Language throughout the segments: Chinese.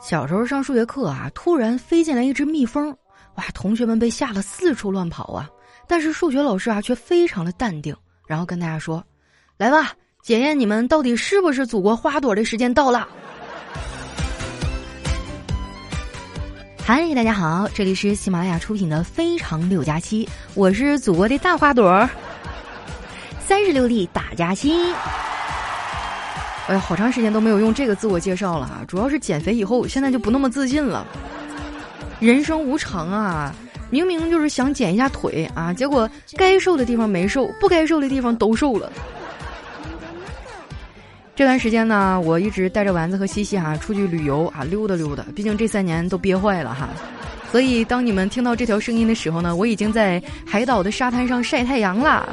小时候上数学课啊，突然飞进来一只蜜蜂，哇，同学们被吓得四处乱跑啊。但是数学老师啊，却非常的淡定，然后跟大家说：“来吧，检验你们到底是不是祖国花朵的时间到了。”嗨，大家好，这里是喜马拉雅出品的《非常六加七》，我是祖国的大花朵，三十六粒大加七。哎呀，好长时间都没有用这个自我介绍了啊！主要是减肥以后，现在就不那么自信了。人生无常啊，明明就是想减一下腿啊，结果该瘦的地方没瘦，不该瘦的地方都瘦了。这段时间呢，我一直带着丸子和西西哈出去旅游啊，溜达溜达。毕竟这三年都憋坏了哈，所以当你们听到这条声音的时候呢，我已经在海岛的沙滩上晒太阳啦。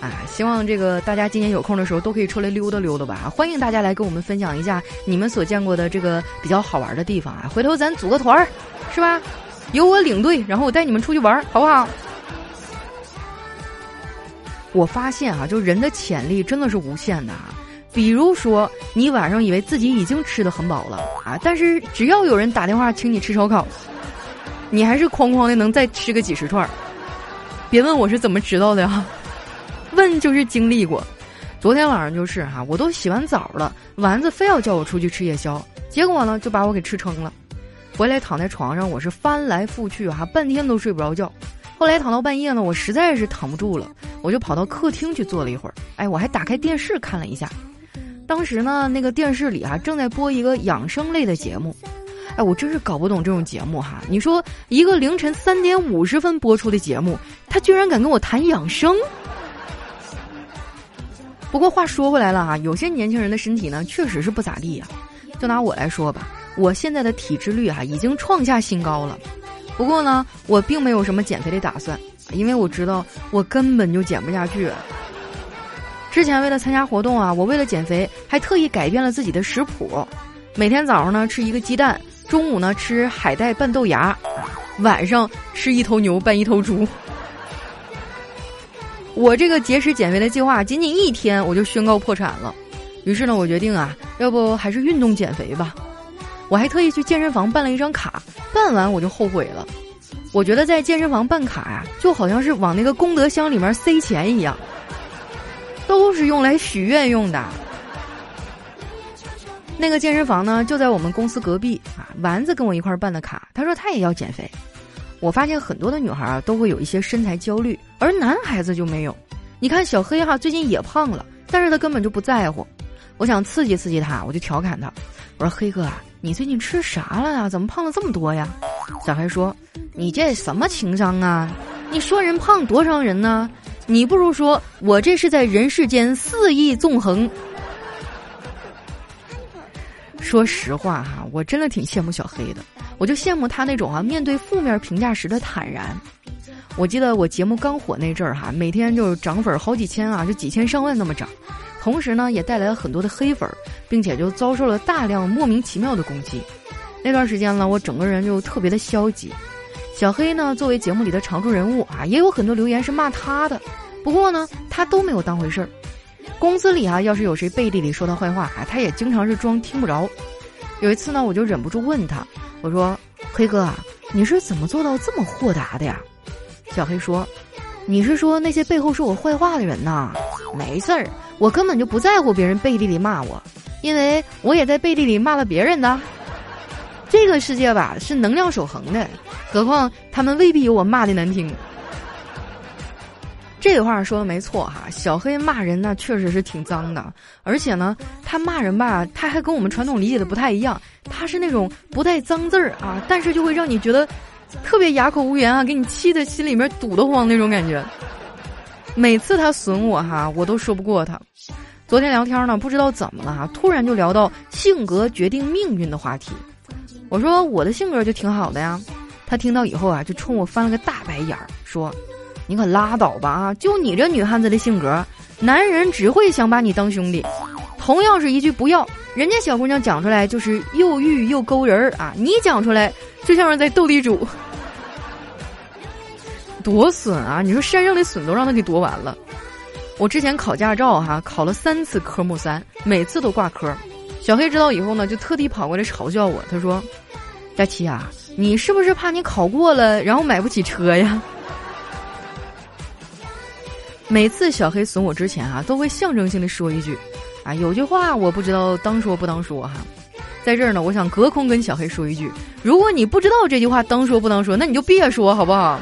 啊，希望这个大家今年有空的时候都可以出来溜达溜达吧！欢迎大家来跟我们分享一下你们所见过的这个比较好玩的地方啊！回头咱组个团儿，是吧？由我领队，然后我带你们出去玩，好不好？我发现啊，就人的潜力真的是无限的啊！比如说，你晚上以为自己已经吃的很饱了啊，但是只要有人打电话请你吃烧烤，你还是哐哐的能再吃个几十串儿。别问我是怎么知道的呀！问就是经历过，昨天晚上就是哈，我都洗完澡了，丸子非要叫我出去吃夜宵，结果呢就把我给吃撑了。回来躺在床上，我是翻来覆去哈，半天都睡不着觉。后来躺到半夜呢，我实在是躺不住了，我就跑到客厅去坐了一会儿。哎，我还打开电视看了一下，当时呢那个电视里啊正在播一个养生类的节目。哎，我真是搞不懂这种节目哈！你说一个凌晨三点五十分播出的节目，他居然敢跟我谈养生？不过话说回来了哈，有些年轻人的身体呢，确实是不咋地呀。就拿我来说吧，我现在的体脂率哈已经创下新高了。不过呢，我并没有什么减肥的打算，因为我知道我根本就减不下去。之前为了参加活动啊，我为了减肥还特意改变了自己的食谱，每天早上呢吃一个鸡蛋，中午呢吃海带拌豆芽，晚上吃一头牛拌一头猪。我这个节食减肥的计划，仅仅一天我就宣告破产了。于是呢，我决定啊，要不还是运动减肥吧。我还特意去健身房办了一张卡，办完我就后悔了。我觉得在健身房办卡呀，就好像是往那个功德箱里面塞钱一样，都是用来许愿用的。那个健身房呢，就在我们公司隔壁啊。丸子跟我一块儿办的卡，他说他也要减肥。我发现很多的女孩啊都会有一些身材焦虑，而男孩子就没有。你看小黑哈最近也胖了，但是他根本就不在乎。我想刺激刺激他，我就调侃他，我说黑哥啊，你最近吃啥了呀？怎么胖了这么多呀？小黑说：“你这什么情商啊？你说人胖多伤人呢？你不如说我这是在人世间肆意纵横。”说实话哈，我真的挺羡慕小黑的。我就羡慕他那种啊，面对负面评价时的坦然。我记得我节目刚火那阵儿哈，每天就是涨粉好几千啊，就几千上万那么涨，同时呢也带来了很多的黑粉，并且就遭受了大量莫名其妙的攻击。那段时间呢，我整个人就特别的消极。小黑呢，作为节目里的常驻人物啊，也有很多留言是骂他的，不过呢，他都没有当回事儿。公司里啊，要是有谁背地里说他坏话啊，他也经常是装听不着。有一次呢，我就忍不住问他。我说：“黑哥啊，你是怎么做到这么豁达的呀？”小黑说：“你是说那些背后说我坏话的人呐？没事儿，我根本就不在乎别人背地里骂我，因为我也在背地里骂了别人的。这个世界吧是能量守恒的，何况他们未必有我骂的难听。”这话说的没错哈，小黑骂人呢确实是挺脏的，而且呢，他骂人吧，他还跟我们传统理解的不太一样，他是那种不带脏字儿啊，但是就会让你觉得特别哑口无言啊，给你气的心里面堵得慌那种感觉。每次他损我哈，我都说不过他。昨天聊天呢，不知道怎么了哈，突然就聊到性格决定命运的话题。我说我的性格就挺好的呀，他听到以后啊，就冲我翻了个大白眼儿，说。你可拉倒吧啊！就你这女汉子的性格，男人只会想把你当兄弟。同样是一句不要，人家小姑娘讲出来就是又欲又勾人儿啊！你讲出来就像是在斗地主，多损啊！你说山上的笋都让他给夺完了。我之前考驾照哈，考了三次科目三，每次都挂科。小黑知道以后呢，就特地跑过来嘲笑我，他说：“佳琪啊，你是不是怕你考过了，然后买不起车呀？”每次小黑损我之前啊，都会象征性的说一句：“啊，有句话我不知道当说不当说哈。”在这儿呢，我想隔空跟小黑说一句：如果你不知道这句话当说不当说，那你就别说好不好？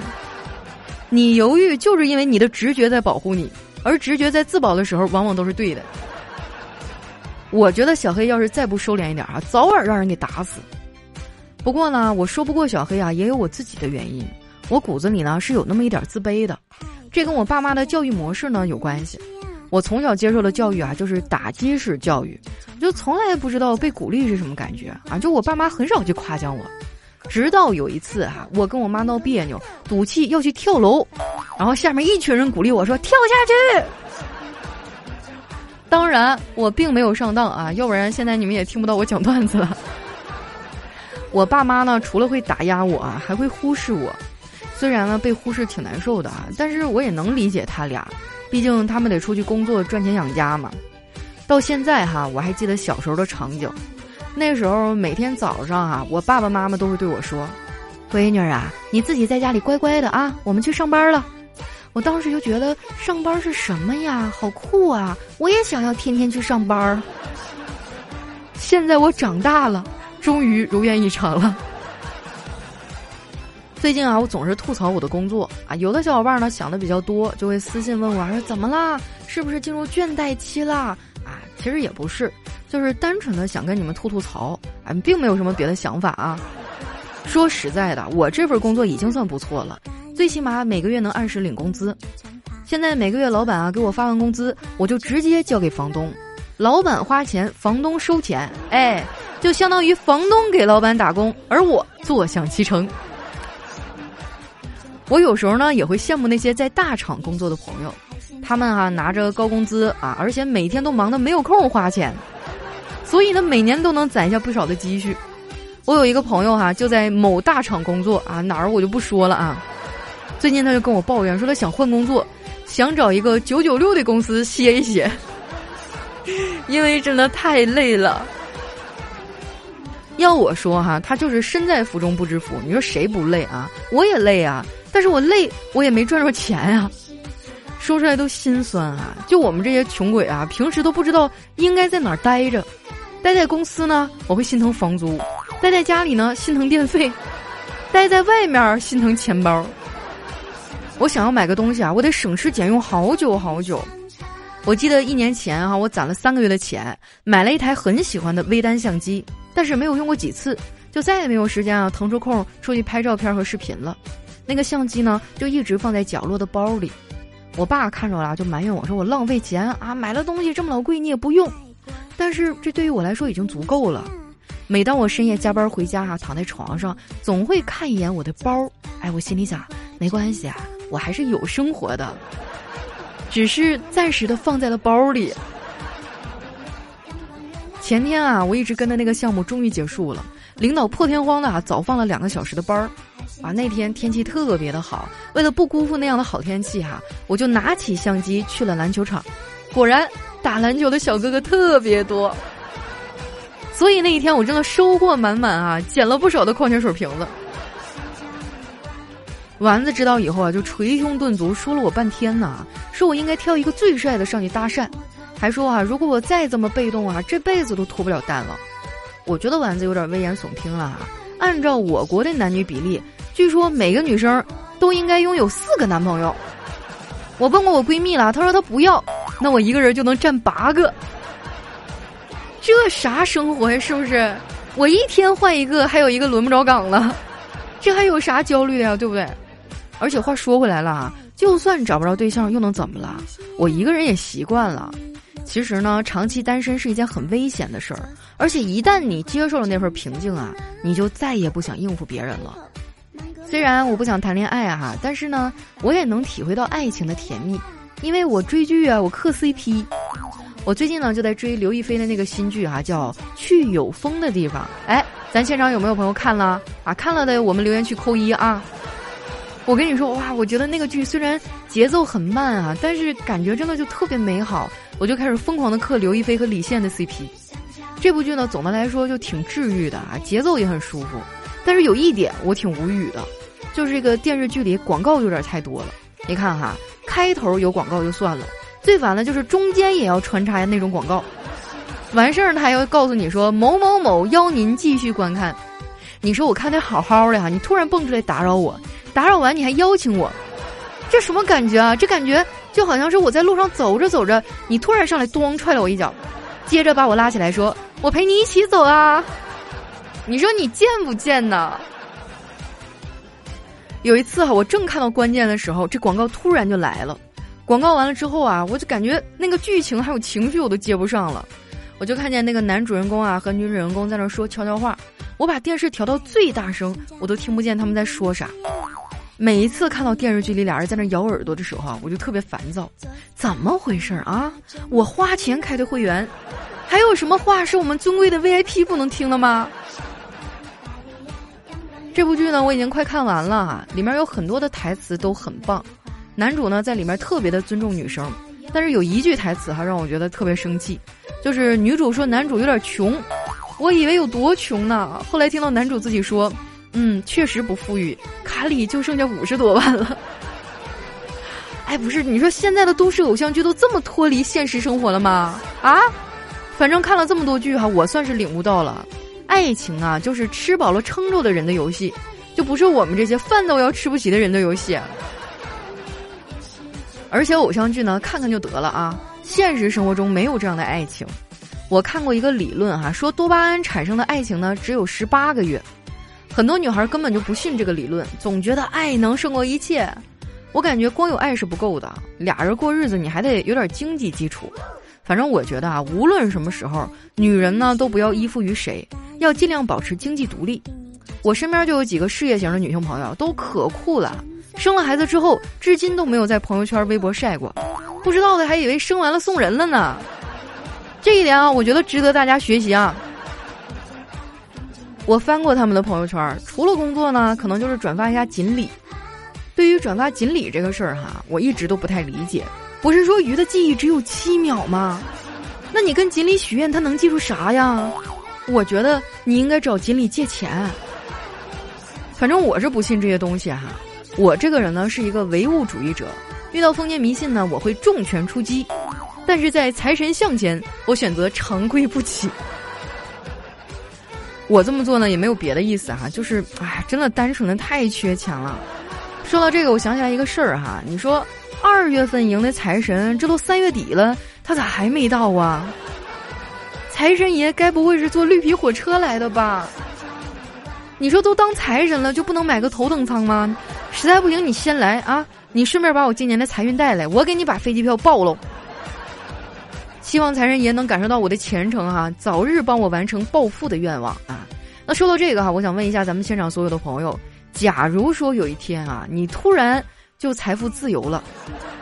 你犹豫就是因为你的直觉在保护你，而直觉在自保的时候往往都是对的。我觉得小黑要是再不收敛一点啊，早晚让人给打死。不过呢，我说不过小黑啊，也有我自己的原因。我骨子里呢是有那么一点自卑的。这跟我爸妈的教育模式呢有关系。我从小接受的教育啊，就是打击式教育，就从来不知道被鼓励是什么感觉啊。就我爸妈很少去夸奖我，直到有一次哈，我跟我妈闹别扭，赌气要去跳楼，然后下面一群人鼓励我说跳下去。当然我并没有上当啊，要不然现在你们也听不到我讲段子了。我爸妈呢，除了会打压我啊，还会忽视我。虽然呢被忽视挺难受的啊，但是我也能理解他俩，毕竟他们得出去工作赚钱养家嘛。到现在哈，我还记得小时候的场景，那时候每天早上啊，我爸爸妈妈都会对我说：“闺女啊，你自己在家里乖乖的啊，我们去上班了。”我当时就觉得上班是什么呀，好酷啊！我也想要天天去上班。现在我长大了，终于如愿以偿了。最近啊，我总是吐槽我的工作啊。有的小伙伴呢想的比较多，就会私信问我，说怎么啦？是不是进入倦怠期啦？啊，其实也不是，就是单纯的想跟你们吐吐槽，啊，并没有什么别的想法啊。说实在的，我这份工作已经算不错了，最起码每个月能按时领工资。现在每个月老板啊给我发完工资，我就直接交给房东，老板花钱，房东收钱，哎，就相当于房东给老板打工，而我坐享其成。我有时候呢也会羡慕那些在大厂工作的朋友，他们啊拿着高工资啊，而且每天都忙得没有空花钱，所以呢每年都能攒下不少的积蓄。我有一个朋友哈就在某大厂工作啊，哪儿我就不说了啊。最近他就跟我抱怨说他想换工作，想找一个九九六的公司歇一歇，因为真的太累了。要我说哈，他就是身在福中不知福。你说谁不累啊？我也累啊。但是我累，我也没赚着钱啊，说出来都心酸啊！就我们这些穷鬼啊，平时都不知道应该在哪儿待着，待在公司呢，我会心疼房租；待在家里呢，心疼电费；待在外面心疼钱包。我想要买个东西啊，我得省吃俭用好久好久。我记得一年前哈，我攒了三个月的钱，买了一台很喜欢的微单相机，但是没有用过几次，就再也没有时间啊腾出空出去拍照片和视频了。那个相机呢，就一直放在角落的包里。我爸看着了，就埋怨我说：“我浪费钱啊，买了东西这么老贵，你也不用。”但是这对于我来说已经足够了。每当我深夜加班回家啊，躺在床上，总会看一眼我的包。哎，我心里想，没关系啊，我还是有生活的，只是暂时的放在了包里。前天啊，我一直跟的那个项目终于结束了，领导破天荒的啊，早放了两个小时的班儿。啊，那天天气特别的好，为了不辜负那样的好天气哈，我就拿起相机去了篮球场。果然，打篮球的小哥哥特别多，所以那一天我真的收获满满啊，捡了不少的矿泉水瓶子。丸子知道以后啊，就捶胸顿足说了我半天呢，说我应该挑一个最帅的上去搭讪，还说啊，如果我再这么被动啊，这辈子都脱不了单了。我觉得丸子有点危言耸听了啊，按照我国的男女比例。据说每个女生都应该拥有四个男朋友。我问过我闺蜜了，她说她不要，那我一个人就能占八个。这啥生活呀？是不是？我一天换一个，还有一个轮不着岗了，这还有啥焦虑的呀？对不对？而且话说回来了啊，就算找不着对象又能怎么了？我一个人也习惯了。其实呢，长期单身是一件很危险的事儿，而且一旦你接受了那份平静啊，你就再也不想应付别人了。虽然我不想谈恋爱啊，但是呢，我也能体会到爱情的甜蜜，因为我追剧啊，我磕 CP。我最近呢就在追刘亦菲的那个新剧哈，叫《去有风的地方》。哎，咱现场有没有朋友看了啊？看了的我们留言区扣一啊。我跟你说哇，我觉得那个剧虽然节奏很慢啊，但是感觉真的就特别美好。我就开始疯狂的磕刘亦菲和李现的 CP。这部剧呢，总的来说就挺治愈的啊，节奏也很舒服。但是有一点我挺无语的，就是这个电视剧里广告有点太多了。你看哈，开头有广告就算了，最烦的就是中间也要穿插那种广告。完事儿他还要告诉你说某某某邀您继续观看。你说我看的好好的哈，你突然蹦出来打扰我，打扰完你还邀请我，这什么感觉啊？这感觉就好像是我在路上走着走着，你突然上来咣踹了我一脚，接着把我拉起来说：“我陪你一起走啊。”你说你贱不贱呢？有一次哈，我正看到关键的时候，这广告突然就来了。广告完了之后啊，我就感觉那个剧情还有情绪我都接不上了。我就看见那个男主人公啊和女主人公在那说悄悄话，我把电视调到最大声，我都听不见他们在说啥。每一次看到电视剧里俩人在那咬耳朵的时候啊，我就特别烦躁。怎么回事啊？我花钱开的会员，还有什么话是我们尊贵的 VIP 不能听的吗？这部剧呢，我已经快看完了，里面有很多的台词都很棒。男主呢在里面特别的尊重女生，但是有一句台词哈让我觉得特别生气。就是女主说男主有点穷，我以为有多穷呢，后来听到男主自己说，嗯，确实不富裕，卡里就剩下五十多万了。哎，不是，你说现在的都市偶像剧都这么脱离现实生活了吗？啊，反正看了这么多剧哈，我算是领悟到了，爱情啊，就是吃饱了撑着的人的游戏，就不是我们这些饭都要吃不起的人的游戏。而且偶像剧呢，看看就得了啊。现实生活中没有这样的爱情，我看过一个理论哈，说多巴胺产生的爱情呢只有十八个月，很多女孩根本就不信这个理论，总觉得爱能胜过一切。我感觉光有爱是不够的，俩人过日子你还得有点经济基础。反正我觉得啊，无论什么时候，女人呢都不要依附于谁，要尽量保持经济独立。我身边就有几个事业型的女性朋友，都可酷了，生了孩子之后，至今都没有在朋友圈、微博晒过。不知道的还以为生完了送人了呢，这一点啊，我觉得值得大家学习啊。我翻过他们的朋友圈，除了工作呢，可能就是转发一下锦鲤。对于转发锦鲤这个事儿哈，我一直都不太理解。不是说鱼的记忆只有七秒吗？那你跟锦鲤许愿，他能记住啥呀？我觉得你应该找锦鲤借钱。反正我是不信这些东西哈。我这个人呢，是一个唯物主义者。遇到封建迷信呢，我会重拳出击；但是在财神像前，我选择长跪不起。我这么做呢，也没有别的意思哈，就是哎，真的单纯的太缺钱了。说到这个，我想起来一个事儿哈，你说二月份迎的财神，这都三月底了，他咋还没到啊？财神爷该不会是坐绿皮火车来的吧？你说都当财神了，就不能买个头等舱吗？实在不行，你先来啊！你顺便把我今年的财运带来，我给你把飞机票报喽。希望财神爷能感受到我的虔诚哈，早日帮我完成暴富的愿望啊！那说到这个哈，我想问一下咱们现场所有的朋友，假如说有一天啊，你突然就财富自由了，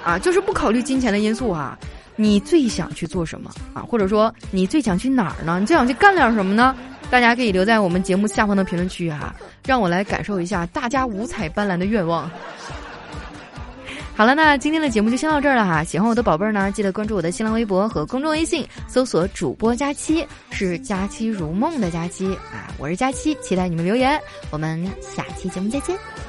啊，就是不考虑金钱的因素哈，你最想去做什么啊？或者说你最想去哪儿呢？你最想去干点什么呢？大家可以留在我们节目下方的评论区哈，让我来感受一下大家五彩斑斓的愿望。好了，那今天的节目就先到这儿了哈。喜欢我的宝贝儿呢，记得关注我的新浪微博和公众微信，搜索主播佳期，是佳期如梦的佳期啊。我是佳期，期待你们留言，我们下期节目再见。